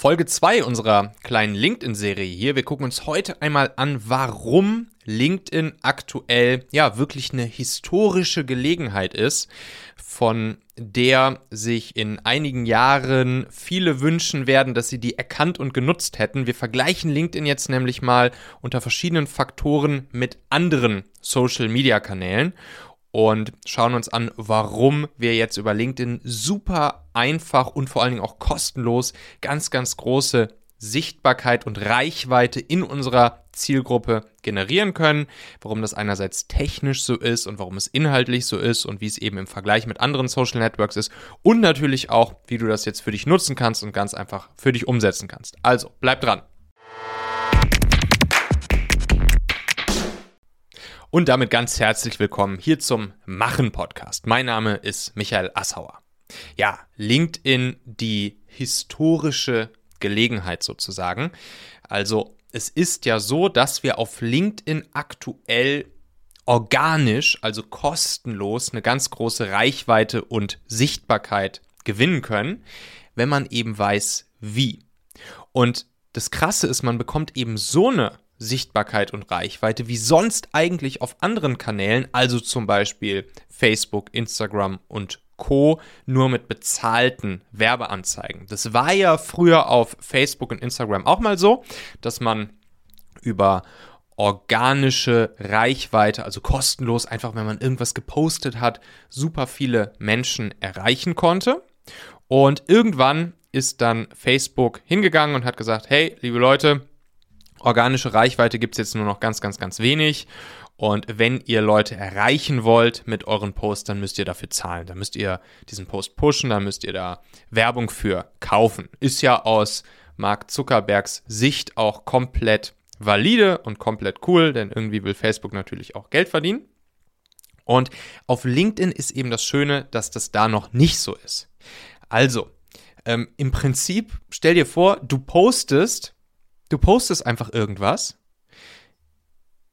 Folge 2 unserer kleinen LinkedIn-Serie hier. Wir gucken uns heute einmal an, warum LinkedIn aktuell ja wirklich eine historische Gelegenheit ist, von der sich in einigen Jahren viele wünschen werden, dass sie die erkannt und genutzt hätten. Wir vergleichen LinkedIn jetzt nämlich mal unter verschiedenen Faktoren mit anderen Social-Media-Kanälen und schauen uns an, warum wir jetzt über LinkedIn super einfach und vor allen Dingen auch kostenlos ganz, ganz große Sichtbarkeit und Reichweite in unserer Zielgruppe generieren können, warum das einerseits technisch so ist und warum es inhaltlich so ist und wie es eben im Vergleich mit anderen Social Networks ist und natürlich auch, wie du das jetzt für dich nutzen kannst und ganz einfach für dich umsetzen kannst. Also, bleib dran. Und damit ganz herzlich willkommen hier zum Machen Podcast. Mein Name ist Michael Assauer. Ja, LinkedIn die historische Gelegenheit sozusagen. Also es ist ja so, dass wir auf LinkedIn aktuell organisch, also kostenlos, eine ganz große Reichweite und Sichtbarkeit gewinnen können, wenn man eben weiß, wie. Und das Krasse ist, man bekommt eben so eine Sichtbarkeit und Reichweite wie sonst eigentlich auf anderen Kanälen, also zum Beispiel Facebook, Instagram und Co. nur mit bezahlten Werbeanzeigen. Das war ja früher auf Facebook und Instagram auch mal so, dass man über organische Reichweite, also kostenlos, einfach wenn man irgendwas gepostet hat, super viele Menschen erreichen konnte. Und irgendwann ist dann Facebook hingegangen und hat gesagt, hey, liebe Leute, Organische Reichweite gibt es jetzt nur noch ganz, ganz, ganz wenig. Und wenn ihr Leute erreichen wollt mit euren Posts, dann müsst ihr dafür zahlen. Dann müsst ihr diesen Post pushen, dann müsst ihr da Werbung für kaufen. Ist ja aus Mark Zuckerbergs Sicht auch komplett valide und komplett cool, denn irgendwie will Facebook natürlich auch Geld verdienen. Und auf LinkedIn ist eben das Schöne, dass das da noch nicht so ist. Also, ähm, im Prinzip stell dir vor, du postest Du postest einfach irgendwas,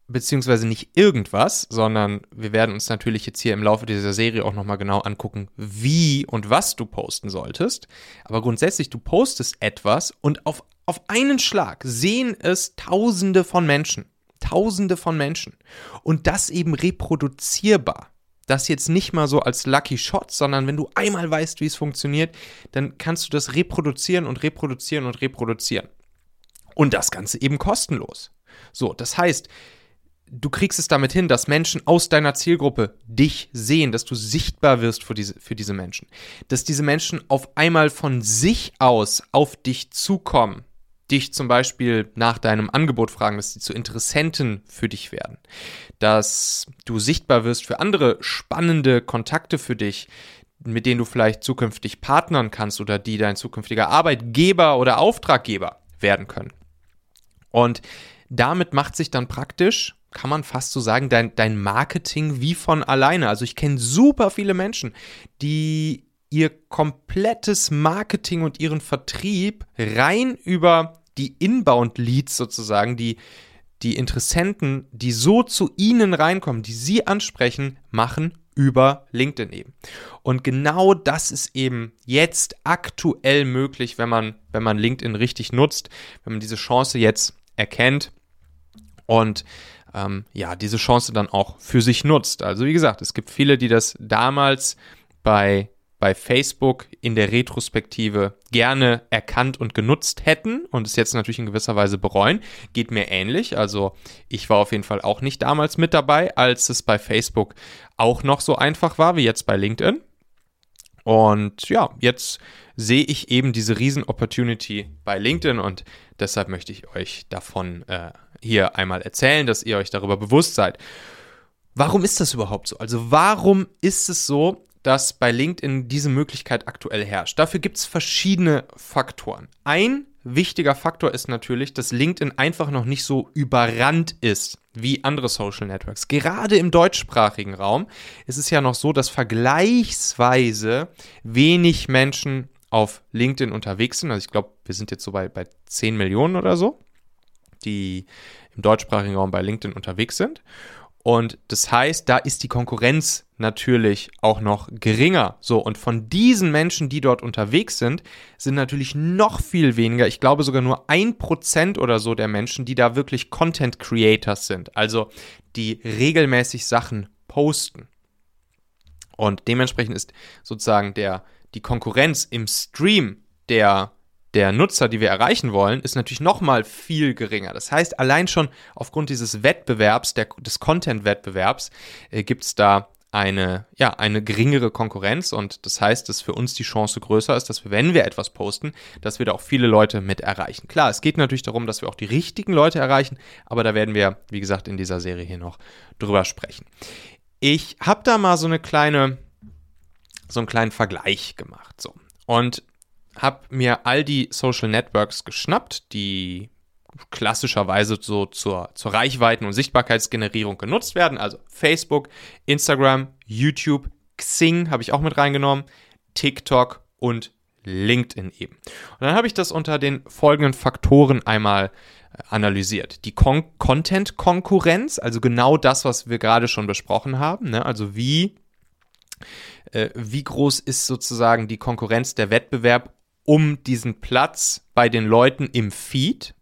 beziehungsweise nicht irgendwas, sondern wir werden uns natürlich jetzt hier im Laufe dieser Serie auch nochmal genau angucken, wie und was du posten solltest. Aber grundsätzlich, du postest etwas und auf, auf einen Schlag sehen es Tausende von Menschen. Tausende von Menschen. Und das eben reproduzierbar. Das jetzt nicht mal so als Lucky Shot, sondern wenn du einmal weißt, wie es funktioniert, dann kannst du das reproduzieren und reproduzieren und reproduzieren. Und das Ganze eben kostenlos. So, das heißt, du kriegst es damit hin, dass Menschen aus deiner Zielgruppe dich sehen, dass du sichtbar wirst für diese, für diese Menschen. Dass diese Menschen auf einmal von sich aus auf dich zukommen, dich zum Beispiel nach deinem Angebot fragen, dass sie zu Interessenten für dich werden. Dass du sichtbar wirst für andere spannende Kontakte für dich, mit denen du vielleicht zukünftig partnern kannst oder die dein zukünftiger Arbeitgeber oder Auftraggeber werden können. Und damit macht sich dann praktisch, kann man fast so sagen, dein, dein Marketing wie von alleine. Also ich kenne super viele Menschen, die ihr komplettes Marketing und ihren Vertrieb rein über die Inbound-Leads sozusagen, die, die Interessenten, die so zu ihnen reinkommen, die sie ansprechen, machen über LinkedIn eben. Und genau das ist eben jetzt aktuell möglich, wenn man, wenn man LinkedIn richtig nutzt, wenn man diese Chance jetzt erkennt und ähm, ja, diese Chance dann auch für sich nutzt. Also wie gesagt, es gibt viele, die das damals bei, bei Facebook in der Retrospektive gerne erkannt und genutzt hätten und es jetzt natürlich in gewisser Weise bereuen. Geht mir ähnlich. Also ich war auf jeden Fall auch nicht damals mit dabei, als es bei Facebook auch noch so einfach war wie jetzt bei LinkedIn. Und ja, jetzt sehe ich eben diese Riesen-Opportunity bei LinkedIn und deshalb möchte ich euch davon äh, hier einmal erzählen, dass ihr euch darüber bewusst seid. Warum ist das überhaupt so? Also warum ist es so, dass bei LinkedIn diese Möglichkeit aktuell herrscht? Dafür gibt es verschiedene Faktoren. Ein wichtiger Faktor ist natürlich, dass LinkedIn einfach noch nicht so überrannt ist wie andere Social Networks. Gerade im deutschsprachigen Raum ist es ja noch so, dass vergleichsweise wenig Menschen auf LinkedIn unterwegs sind. Also ich glaube, wir sind jetzt so bei, bei 10 Millionen oder so, die im deutschsprachigen Raum bei LinkedIn unterwegs sind. Und das heißt, da ist die Konkurrenz natürlich auch noch geringer. So, und von diesen Menschen, die dort unterwegs sind, sind natürlich noch viel weniger. Ich glaube sogar nur ein Prozent oder so der Menschen, die da wirklich Content Creators sind. Also die regelmäßig Sachen posten. Und dementsprechend ist sozusagen der, die Konkurrenz im Stream der der Nutzer, die wir erreichen wollen, ist natürlich nochmal viel geringer. Das heißt, allein schon aufgrund dieses Wettbewerbs, der, des Content-Wettbewerbs, äh, gibt es da eine, ja, eine geringere Konkurrenz und das heißt, dass für uns die Chance größer ist, dass wir, wenn wir etwas posten, dass wir da auch viele Leute mit erreichen. Klar, es geht natürlich darum, dass wir auch die richtigen Leute erreichen, aber da werden wir, wie gesagt, in dieser Serie hier noch drüber sprechen. Ich habe da mal so eine kleine, so einen kleinen Vergleich gemacht, so. Und habe mir all die Social Networks geschnappt, die klassischerweise so zur, zur Reichweiten- und Sichtbarkeitsgenerierung genutzt werden. Also Facebook, Instagram, YouTube, Xing habe ich auch mit reingenommen, TikTok und LinkedIn eben. Und dann habe ich das unter den folgenden Faktoren einmal äh, analysiert. Die Con Content-Konkurrenz, also genau das, was wir gerade schon besprochen haben. Ne? Also wie, äh, wie groß ist sozusagen die Konkurrenz, der Wettbewerb um diesen Platz bei den Leuten im Feed.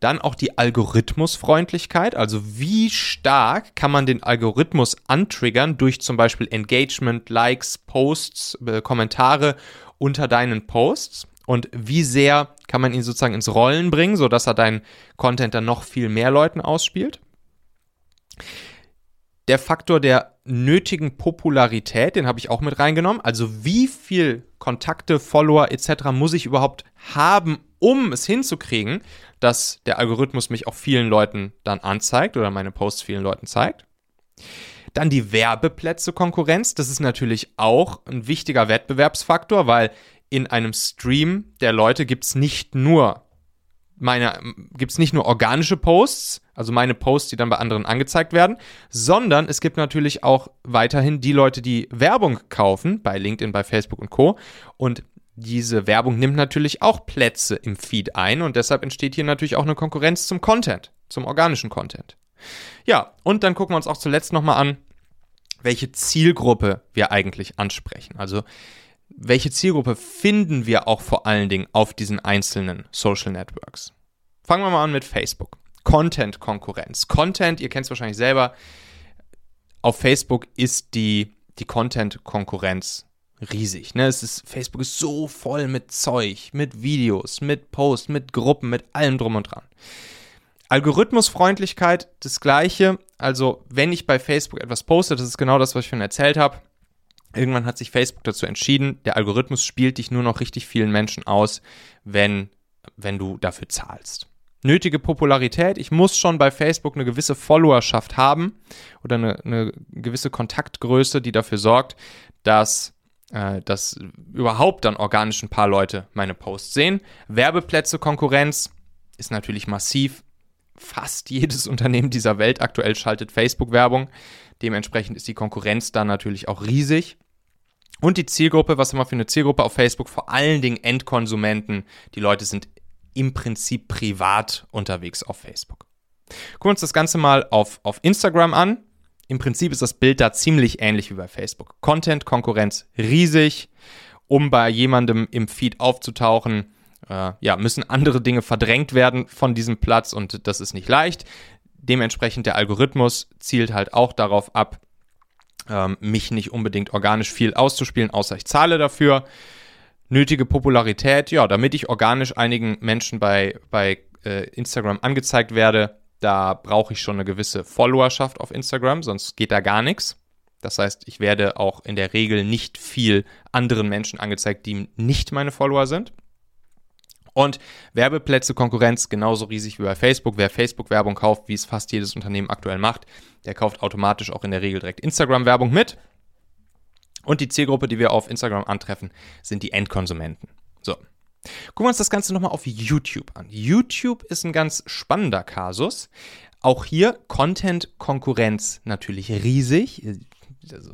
Dann auch die Algorithmusfreundlichkeit, also wie stark kann man den Algorithmus antriggern durch zum Beispiel Engagement, Likes, Posts, äh, Kommentare unter deinen Posts und wie sehr kann man ihn sozusagen ins Rollen bringen, sodass er deinen Content dann noch viel mehr Leuten ausspielt. Der Faktor der nötigen Popularität, den habe ich auch mit reingenommen. Also wie viel Kontakte, Follower etc. muss ich überhaupt haben, um es hinzukriegen, dass der Algorithmus mich auch vielen Leuten dann anzeigt oder meine Posts vielen Leuten zeigt. Dann die Werbeplätze-Konkurrenz. Das ist natürlich auch ein wichtiger Wettbewerbsfaktor, weil in einem Stream der Leute gibt es nicht nur meine, gibt es nicht nur organische Posts, also meine Posts, die dann bei anderen angezeigt werden, sondern es gibt natürlich auch weiterhin die Leute, die Werbung kaufen, bei LinkedIn, bei Facebook und Co. Und diese Werbung nimmt natürlich auch Plätze im Feed ein und deshalb entsteht hier natürlich auch eine Konkurrenz zum Content, zum organischen Content. Ja, und dann gucken wir uns auch zuletzt nochmal an, welche Zielgruppe wir eigentlich ansprechen. Also welche Zielgruppe finden wir auch vor allen Dingen auf diesen einzelnen Social Networks? Fangen wir mal an mit Facebook. Content-Konkurrenz. Content, ihr kennt es wahrscheinlich selber, auf Facebook ist die, die Content-Konkurrenz riesig. Ne? Es ist, Facebook ist so voll mit Zeug, mit Videos, mit Posts, mit Gruppen, mit allem drum und dran. Algorithmusfreundlichkeit, das gleiche. Also, wenn ich bei Facebook etwas poste, das ist genau das, was ich schon erzählt habe, Irgendwann hat sich Facebook dazu entschieden, der Algorithmus spielt dich nur noch richtig vielen Menschen aus, wenn, wenn du dafür zahlst. Nötige Popularität, ich muss schon bei Facebook eine gewisse Followerschaft haben oder eine, eine gewisse Kontaktgröße, die dafür sorgt, dass, äh, dass überhaupt dann organisch ein paar Leute meine Posts sehen. Werbeplätze, Konkurrenz ist natürlich massiv. Fast jedes Unternehmen dieser Welt aktuell schaltet Facebook-Werbung. Dementsprechend ist die Konkurrenz da natürlich auch riesig. Und die Zielgruppe, was haben wir für eine Zielgruppe auf Facebook? Vor allen Dingen Endkonsumenten. Die Leute sind im Prinzip privat unterwegs auf Facebook. Gucken wir uns das Ganze mal auf, auf Instagram an. Im Prinzip ist das Bild da ziemlich ähnlich wie bei Facebook. Content, Konkurrenz riesig. Um bei jemandem im Feed aufzutauchen, äh, ja, müssen andere Dinge verdrängt werden von diesem Platz und das ist nicht leicht. Dementsprechend der Algorithmus zielt halt auch darauf ab, ähm, mich nicht unbedingt organisch viel auszuspielen, außer ich zahle dafür. Nötige Popularität, ja, damit ich organisch einigen Menschen bei, bei äh, Instagram angezeigt werde, da brauche ich schon eine gewisse Followerschaft auf Instagram, sonst geht da gar nichts. Das heißt, ich werde auch in der Regel nicht viel anderen Menschen angezeigt, die nicht meine Follower sind. Und Werbeplätze, Konkurrenz genauso riesig wie bei Facebook. Wer Facebook-Werbung kauft, wie es fast jedes Unternehmen aktuell macht, der kauft automatisch auch in der Regel direkt Instagram-Werbung mit. Und die Zielgruppe, die wir auf Instagram antreffen, sind die Endkonsumenten. So. Gucken wir uns das Ganze nochmal auf YouTube an. YouTube ist ein ganz spannender Kasus. Auch hier Content-Konkurrenz natürlich riesig. Also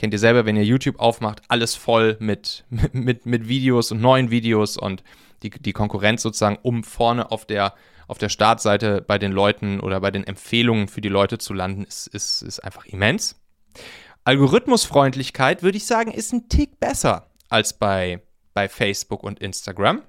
Kennt ihr selber, wenn ihr YouTube aufmacht, alles voll mit, mit, mit Videos und neuen Videos und die, die Konkurrenz sozusagen, um vorne auf der, auf der Startseite bei den Leuten oder bei den Empfehlungen für die Leute zu landen, ist, ist, ist einfach immens. Algorithmusfreundlichkeit, würde ich sagen, ist ein Tick besser als bei, bei Facebook und Instagram.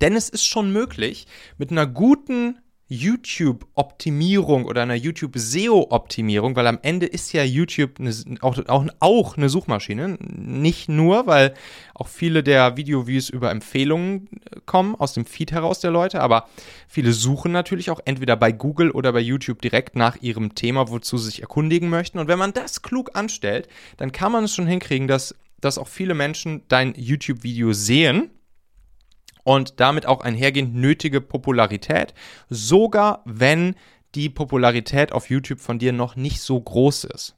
Denn es ist schon möglich, mit einer guten YouTube-Optimierung oder einer YouTube-SEO-Optimierung, weil am Ende ist ja YouTube eine, auch, auch, auch eine Suchmaschine. Nicht nur, weil auch viele der Video-Views über Empfehlungen äh, kommen, aus dem Feed heraus der Leute, aber viele suchen natürlich auch entweder bei Google oder bei YouTube direkt nach ihrem Thema, wozu sie sich erkundigen möchten. Und wenn man das klug anstellt, dann kann man es schon hinkriegen, dass, dass auch viele Menschen dein YouTube-Video sehen und damit auch einhergehend nötige Popularität, sogar wenn die Popularität auf YouTube von dir noch nicht so groß ist.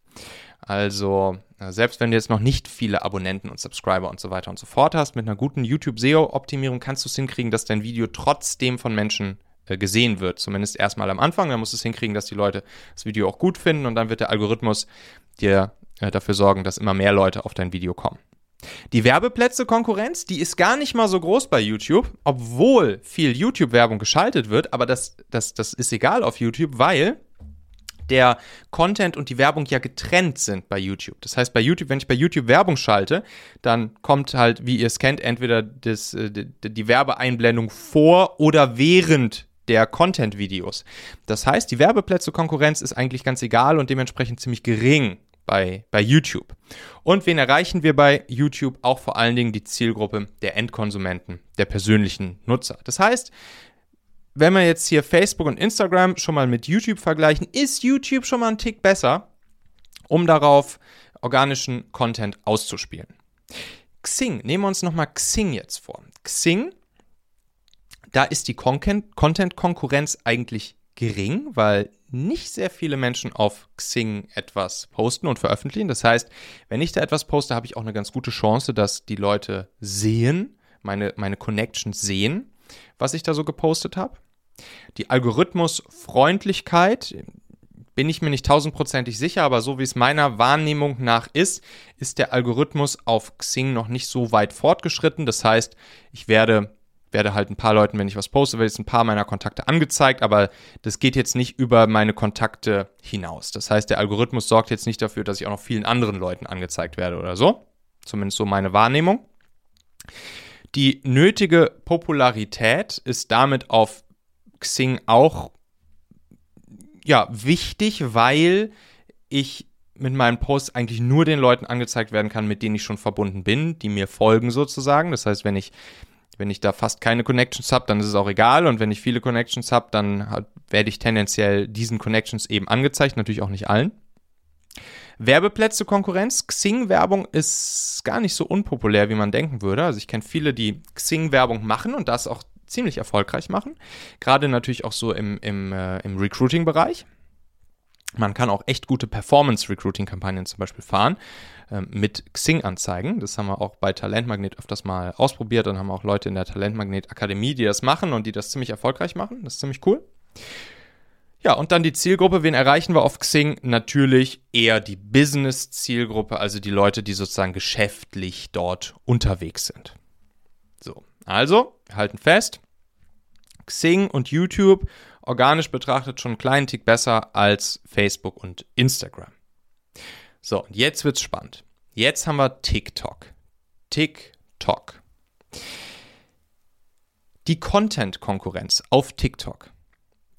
Also, äh, selbst wenn du jetzt noch nicht viele Abonnenten und Subscriber und so weiter und so fort hast, mit einer guten YouTube-SEO-Optimierung kannst du es hinkriegen, dass dein Video trotzdem von Menschen äh, gesehen wird. Zumindest erstmal am Anfang. Dann musst du es hinkriegen, dass die Leute das Video auch gut finden und dann wird der Algorithmus dir äh, dafür sorgen, dass immer mehr Leute auf dein Video kommen. Die Werbeplätze-Konkurrenz, die ist gar nicht mal so groß bei YouTube, obwohl viel YouTube-Werbung geschaltet wird, aber das, das, das ist egal auf YouTube, weil der Content und die Werbung ja getrennt sind bei YouTube. Das heißt, bei YouTube, wenn ich bei YouTube Werbung schalte, dann kommt halt, wie ihr es kennt, entweder das, äh, die, die Werbeeinblendung vor oder während der Content-Videos. Das heißt, die Werbeplätze-Konkurrenz ist eigentlich ganz egal und dementsprechend ziemlich gering bei, bei YouTube. Und wen erreichen wir bei YouTube? Auch vor allen Dingen die Zielgruppe der Endkonsumenten, der persönlichen Nutzer. Das heißt, wenn wir jetzt hier Facebook und Instagram schon mal mit YouTube vergleichen, ist YouTube schon mal ein Tick besser, um darauf organischen Content auszuspielen. Xing, nehmen wir uns nochmal Xing jetzt vor. Xing, da ist die Content-Konkurrenz eigentlich gering, weil nicht sehr viele Menschen auf Xing etwas posten und veröffentlichen. Das heißt, wenn ich da etwas poste, habe ich auch eine ganz gute Chance, dass die Leute sehen, meine, meine Connections sehen, was ich da so gepostet habe. Die Algorithmusfreundlichkeit bin ich mir nicht tausendprozentig sicher, aber so wie es meiner Wahrnehmung nach ist, ist der Algorithmus auf Xing noch nicht so weit fortgeschritten. Das heißt, ich werde werde halt ein paar Leuten, wenn ich was poste, werde jetzt ein paar meiner Kontakte angezeigt, aber das geht jetzt nicht über meine Kontakte hinaus. Das heißt, der Algorithmus sorgt jetzt nicht dafür, dass ich auch noch vielen anderen Leuten angezeigt werde oder so. Zumindest so meine Wahrnehmung. Die nötige Popularität ist damit auf Xing auch ja, wichtig, weil ich mit meinen Posts eigentlich nur den Leuten angezeigt werden kann, mit denen ich schon verbunden bin, die mir folgen sozusagen. Das heißt, wenn ich wenn ich da fast keine Connections habe, dann ist es auch egal. Und wenn ich viele Connections habe, dann halt, werde ich tendenziell diesen Connections eben angezeigt, natürlich auch nicht allen. Werbeplätze Konkurrenz. Xing-Werbung ist gar nicht so unpopulär, wie man denken würde. Also ich kenne viele, die Xing-Werbung machen und das auch ziemlich erfolgreich machen. Gerade natürlich auch so im, im, äh, im Recruiting-Bereich. Man kann auch echt gute Performance-Recruiting-Kampagnen zum Beispiel fahren äh, mit Xing-Anzeigen. Das haben wir auch bei Talentmagnet öfters mal ausprobiert und haben auch Leute in der Talentmagnet Akademie, die das machen und die das ziemlich erfolgreich machen. Das ist ziemlich cool. Ja, und dann die Zielgruppe. Wen erreichen wir auf Xing? Natürlich eher die Business-Zielgruppe, also die Leute, die sozusagen geschäftlich dort unterwegs sind. So, also, wir halten fest. Xing und YouTube organisch betrachtet schon einen kleinen Tick besser als Facebook und Instagram. So, und jetzt wird's spannend. Jetzt haben wir TikTok. TikTok. Die Content-Konkurrenz auf TikTok,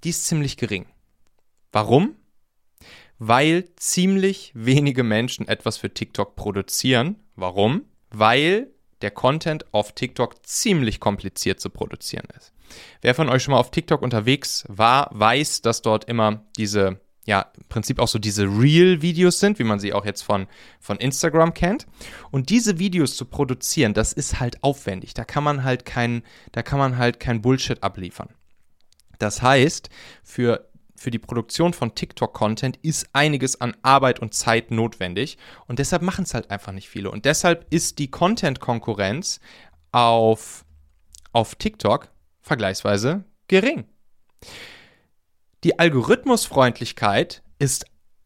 die ist ziemlich gering. Warum? Weil ziemlich wenige Menschen etwas für TikTok produzieren. Warum? Weil der Content auf TikTok ziemlich kompliziert zu produzieren ist. Wer von euch schon mal auf TikTok unterwegs war, weiß, dass dort immer diese, ja, im Prinzip auch so diese Real-Videos sind, wie man sie auch jetzt von, von Instagram kennt. Und diese Videos zu produzieren, das ist halt aufwendig. Da kann man halt kein, da kann man halt kein Bullshit abliefern. Das heißt, für für die Produktion von TikTok-Content ist einiges an Arbeit und Zeit notwendig und deshalb machen es halt einfach nicht viele. Und deshalb ist die Content-Konkurrenz auf, auf TikTok vergleichsweise gering. Die Algorithmusfreundlichkeit ist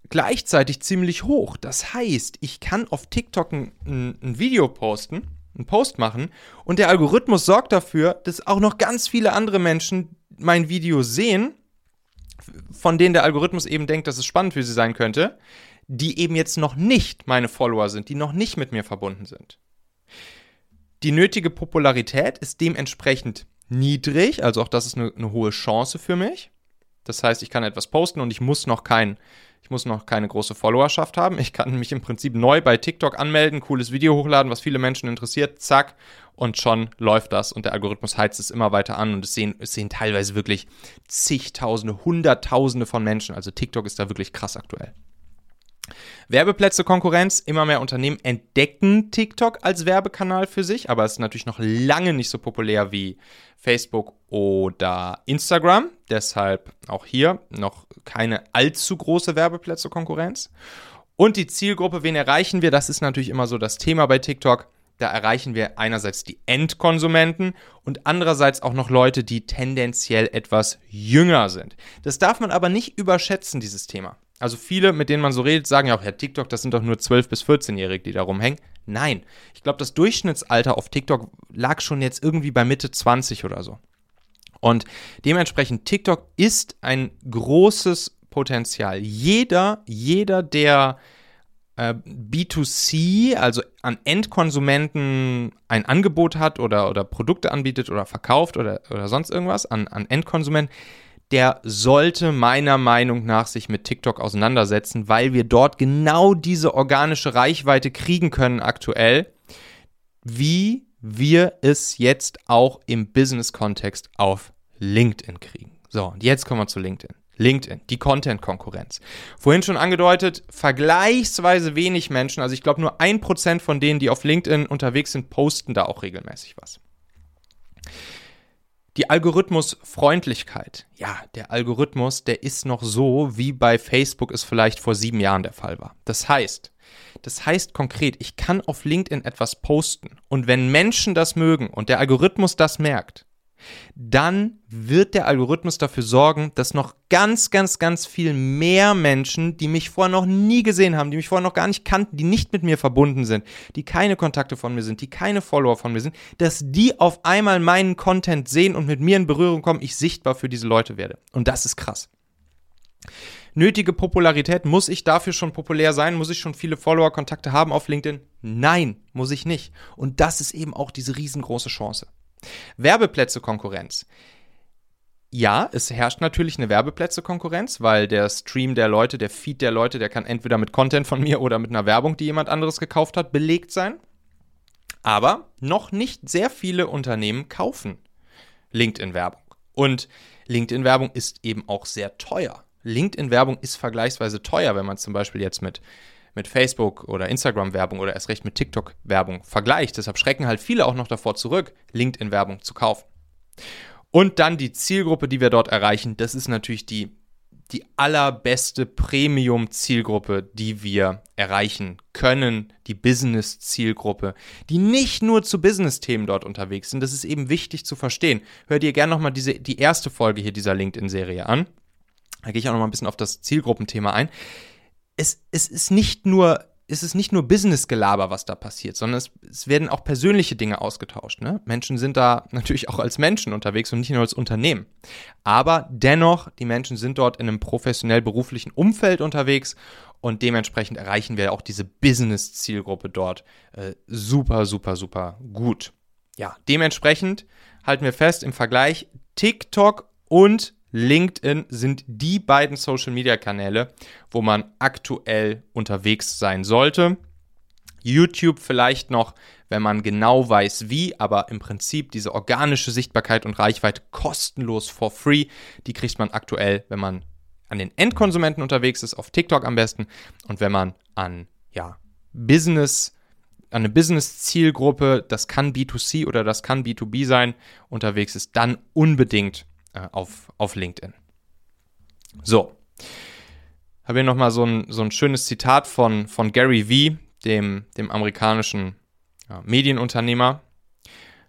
gleichzeitig ziemlich hoch. Das heißt, ich kann auf TikTok ein, ein, Video posten, einen Post machen und der Algorithmus sorgt dafür, dass auch noch ganz viele andere Menschen mein Video sehen, von denen der Algorithmus eben denkt, dass es spannend für sie sein könnte, die eben jetzt noch nicht meine Follower sind, die noch nicht mit mir verbunden sind. Die nötige Popularität ist dementsprechend niedrig, also auch das ist eine, eine hohe Chance für mich. Das heißt, ich kann etwas posten und ich muss noch kein, ich muss noch keine große Followerschaft haben. Ich kann mich im Prinzip neu bei TikTok anmelden, cooles Video hochladen, was viele Menschen interessiert, zack, und schon läuft das und der Algorithmus heizt es immer weiter an und es sehen, es sehen teilweise wirklich zigtausende, hunderttausende von Menschen. Also TikTok ist da wirklich krass aktuell. Werbeplätze Konkurrenz. Immer mehr Unternehmen entdecken TikTok als Werbekanal für sich, aber es ist natürlich noch lange nicht so populär wie Facebook oder Instagram. Deshalb auch hier noch keine allzu große Werbeplätze Konkurrenz. Und die Zielgruppe, wen erreichen wir? Das ist natürlich immer so das Thema bei TikTok. Da erreichen wir einerseits die Endkonsumenten und andererseits auch noch Leute, die tendenziell etwas jünger sind. Das darf man aber nicht überschätzen, dieses Thema. Also viele, mit denen man so redet, sagen ja auch, Herr TikTok, das sind doch nur 12- bis 14-Jährige, die da rumhängen. Nein, ich glaube, das Durchschnittsalter auf TikTok lag schon jetzt irgendwie bei Mitte 20 oder so. Und dementsprechend, TikTok ist ein großes Potenzial. Jeder, jeder, der äh, B2C, also an Endkonsumenten ein Angebot hat oder, oder Produkte anbietet oder verkauft oder, oder sonst irgendwas an, an Endkonsumenten, der sollte meiner Meinung nach sich mit TikTok auseinandersetzen, weil wir dort genau diese organische Reichweite kriegen können aktuell, wie wir es jetzt auch im Business-Kontext auf LinkedIn kriegen. So, und jetzt kommen wir zu LinkedIn. LinkedIn, die Content-Konkurrenz. Vorhin schon angedeutet, vergleichsweise wenig Menschen, also ich glaube nur ein Prozent von denen, die auf LinkedIn unterwegs sind, posten da auch regelmäßig was. Die Algorithmusfreundlichkeit. Ja, der Algorithmus, der ist noch so, wie bei Facebook es vielleicht vor sieben Jahren der Fall war. Das heißt, das heißt konkret, ich kann auf LinkedIn etwas posten und wenn Menschen das mögen und der Algorithmus das merkt, dann wird der Algorithmus dafür sorgen, dass noch ganz, ganz, ganz viel mehr Menschen, die mich vorher noch nie gesehen haben, die mich vorher noch gar nicht kannten, die nicht mit mir verbunden sind, die keine Kontakte von mir sind, die keine Follower von mir sind, dass die auf einmal meinen Content sehen und mit mir in Berührung kommen, ich sichtbar für diese Leute werde. Und das ist krass. Nötige Popularität, muss ich dafür schon populär sein? Muss ich schon viele Follower, Kontakte haben auf LinkedIn? Nein, muss ich nicht. Und das ist eben auch diese riesengroße Chance. Werbeplätze-Konkurrenz. Ja, es herrscht natürlich eine Werbeplätze-Konkurrenz, weil der Stream der Leute, der Feed der Leute, der kann entweder mit Content von mir oder mit einer Werbung, die jemand anderes gekauft hat, belegt sein. Aber noch nicht sehr viele Unternehmen kaufen LinkedIn-Werbung. Und LinkedIn-Werbung ist eben auch sehr teuer. LinkedIn-Werbung ist vergleichsweise teuer, wenn man zum Beispiel jetzt mit mit Facebook oder Instagram-Werbung oder erst recht mit TikTok-Werbung vergleicht. Deshalb schrecken halt viele auch noch davor zurück, LinkedIn-Werbung zu kaufen. Und dann die Zielgruppe, die wir dort erreichen, das ist natürlich die, die allerbeste Premium-Zielgruppe, die wir erreichen können, die Business-Zielgruppe, die nicht nur zu Business-Themen dort unterwegs sind. Das ist eben wichtig zu verstehen. Hör dir gerne nochmal die erste Folge hier dieser LinkedIn-Serie an. Da gehe ich auch nochmal ein bisschen auf das Zielgruppenthema ein es, es ist nicht nur es ist nicht nur Business-Gelaber, was da passiert, sondern es, es, werden auch persönliche Dinge ausgetauscht. Ne? Menschen sind da natürlich auch als Menschen unterwegs und nicht nur als Unternehmen. Aber dennoch, die Menschen sind dort in einem professionell-beruflichen Umfeld unterwegs und dementsprechend erreichen wir auch diese Business-Zielgruppe dort äh, super, super, super gut. Ja, dementsprechend halten wir fest im Vergleich TikTok und LinkedIn sind die beiden Social-Media-Kanäle, wo man aktuell unterwegs sein sollte. YouTube vielleicht noch, wenn man genau weiß wie, aber im Prinzip diese organische Sichtbarkeit und Reichweite kostenlos for free, die kriegt man aktuell, wenn man an den Endkonsumenten unterwegs ist, auf TikTok am besten und wenn man an ja, Business eine Business-Zielgruppe, das kann B2C oder das kann B2B sein, unterwegs ist, dann unbedingt äh, auf, auf LinkedIn. So. Habe hier nochmal so ein, so ein schönes Zitat von, von Gary Vee, dem, dem amerikanischen ja, Medienunternehmer.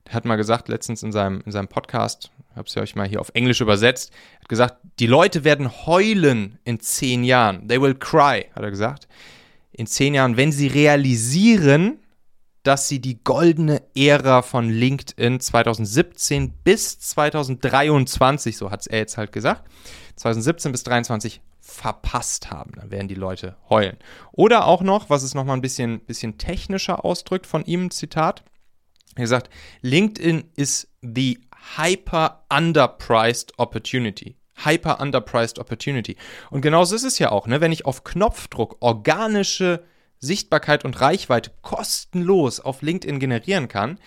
Der hat mal gesagt, letztens in seinem, in seinem Podcast, habe es ja euch mal hier auf Englisch übersetzt, hat gesagt, die Leute werden heulen in zehn Jahren. They will cry, hat er gesagt. In zehn Jahren, wenn sie realisieren, dass sie die goldene Ära von LinkedIn 2017 bis 2023, so hat es er jetzt halt gesagt, 2017 bis 2023 verpasst haben. Dann werden die Leute heulen. Oder auch noch, was es nochmal ein bisschen, bisschen technischer ausdrückt von ihm, Zitat. Er sagt, LinkedIn ist the hyper underpriced opportunity. Hyper underpriced opportunity. Und genauso ist es ja auch, ne? wenn ich auf Knopfdruck organische Sichtbarkeit und Reichweite kostenlos auf LinkedIn generieren kann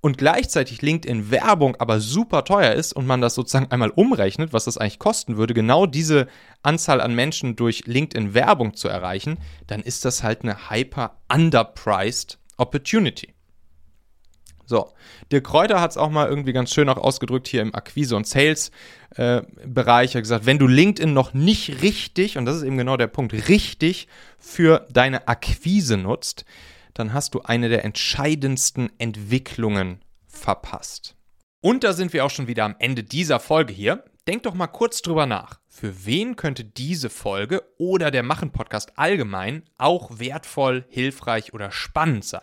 und gleichzeitig LinkedIn Werbung aber super teuer ist und man das sozusagen einmal umrechnet, was das eigentlich kosten würde, genau diese Anzahl an Menschen durch LinkedIn Werbung zu erreichen, dann ist das halt eine hyper underpriced Opportunity. So, Dirk Kräuter hat es auch mal irgendwie ganz schön auch ausgedrückt hier im Akquise- und Sales-Bereich. Äh, er hat gesagt, wenn du LinkedIn noch nicht richtig, und das ist eben genau der Punkt, richtig für deine Akquise nutzt, dann hast du eine der entscheidendsten Entwicklungen verpasst. Und da sind wir auch schon wieder am Ende dieser Folge hier. Denk doch mal kurz drüber nach. Für wen könnte diese Folge oder der Machen-Podcast allgemein auch wertvoll, hilfreich oder spannend sein?